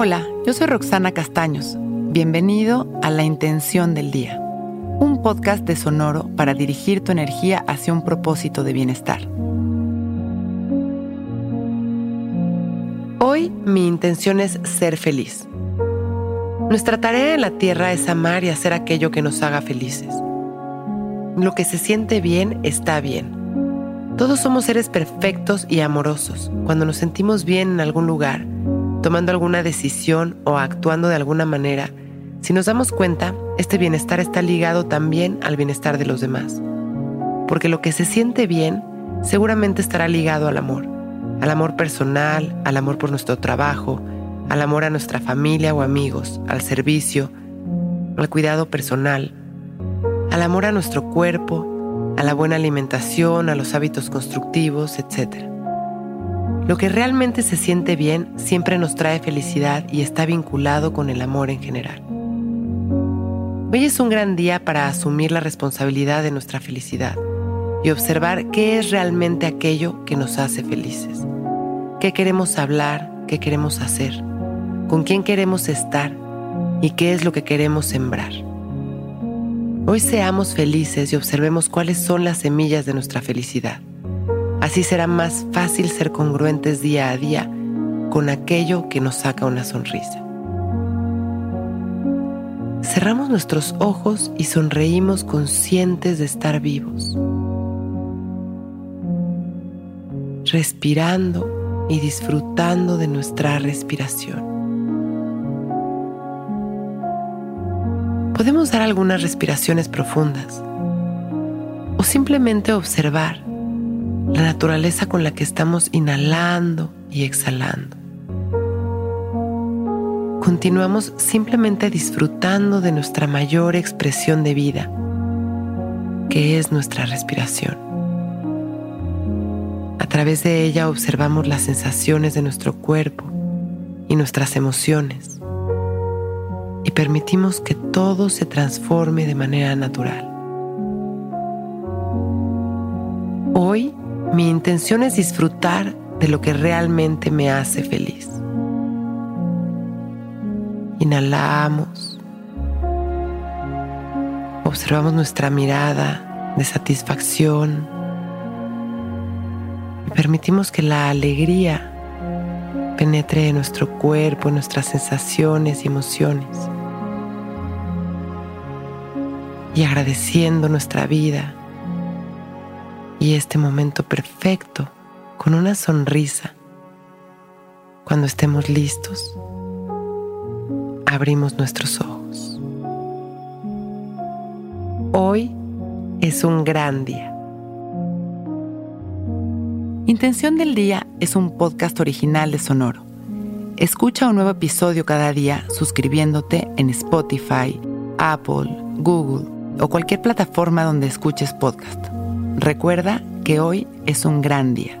Hola, yo soy Roxana Castaños. Bienvenido a La Intención del Día, un podcast de Sonoro para dirigir tu energía hacia un propósito de bienestar. Hoy mi intención es ser feliz. Nuestra tarea en la Tierra es amar y hacer aquello que nos haga felices. Lo que se siente bien está bien. Todos somos seres perfectos y amorosos. Cuando nos sentimos bien en algún lugar, tomando alguna decisión o actuando de alguna manera, si nos damos cuenta, este bienestar está ligado también al bienestar de los demás. Porque lo que se siente bien seguramente estará ligado al amor. Al amor personal, al amor por nuestro trabajo, al amor a nuestra familia o amigos, al servicio, al cuidado personal, al amor a nuestro cuerpo, a la buena alimentación, a los hábitos constructivos, etc. Lo que realmente se siente bien siempre nos trae felicidad y está vinculado con el amor en general. Hoy es un gran día para asumir la responsabilidad de nuestra felicidad y observar qué es realmente aquello que nos hace felices, qué queremos hablar, qué queremos hacer con quién queremos estar y qué es lo que queremos sembrar. Hoy seamos felices y observemos cuáles son las semillas de nuestra felicidad. Así será más fácil ser congruentes día a día con aquello que nos saca una sonrisa. Cerramos nuestros ojos y sonreímos conscientes de estar vivos. Respirando y disfrutando de nuestra respiración. podemos dar algunas respiraciones profundas o simplemente observar la naturaleza con la que estamos inhalando y exhalando. Continuamos simplemente disfrutando de nuestra mayor expresión de vida, que es nuestra respiración. A través de ella observamos las sensaciones de nuestro cuerpo y nuestras emociones y permitimos que todo se transforme de manera natural. Hoy mi intención es disfrutar de lo que realmente me hace feliz. Inhalamos. Observamos nuestra mirada de satisfacción. Y permitimos que la alegría penetre en nuestro cuerpo, en nuestras sensaciones y emociones y agradeciendo nuestra vida y este momento perfecto con una sonrisa. Cuando estemos listos, abrimos nuestros ojos. Hoy es un gran día. Intención del Día es un podcast original de Sonoro. Escucha un nuevo episodio cada día suscribiéndote en Spotify, Apple, Google o cualquier plataforma donde escuches podcast. Recuerda que hoy es un gran día.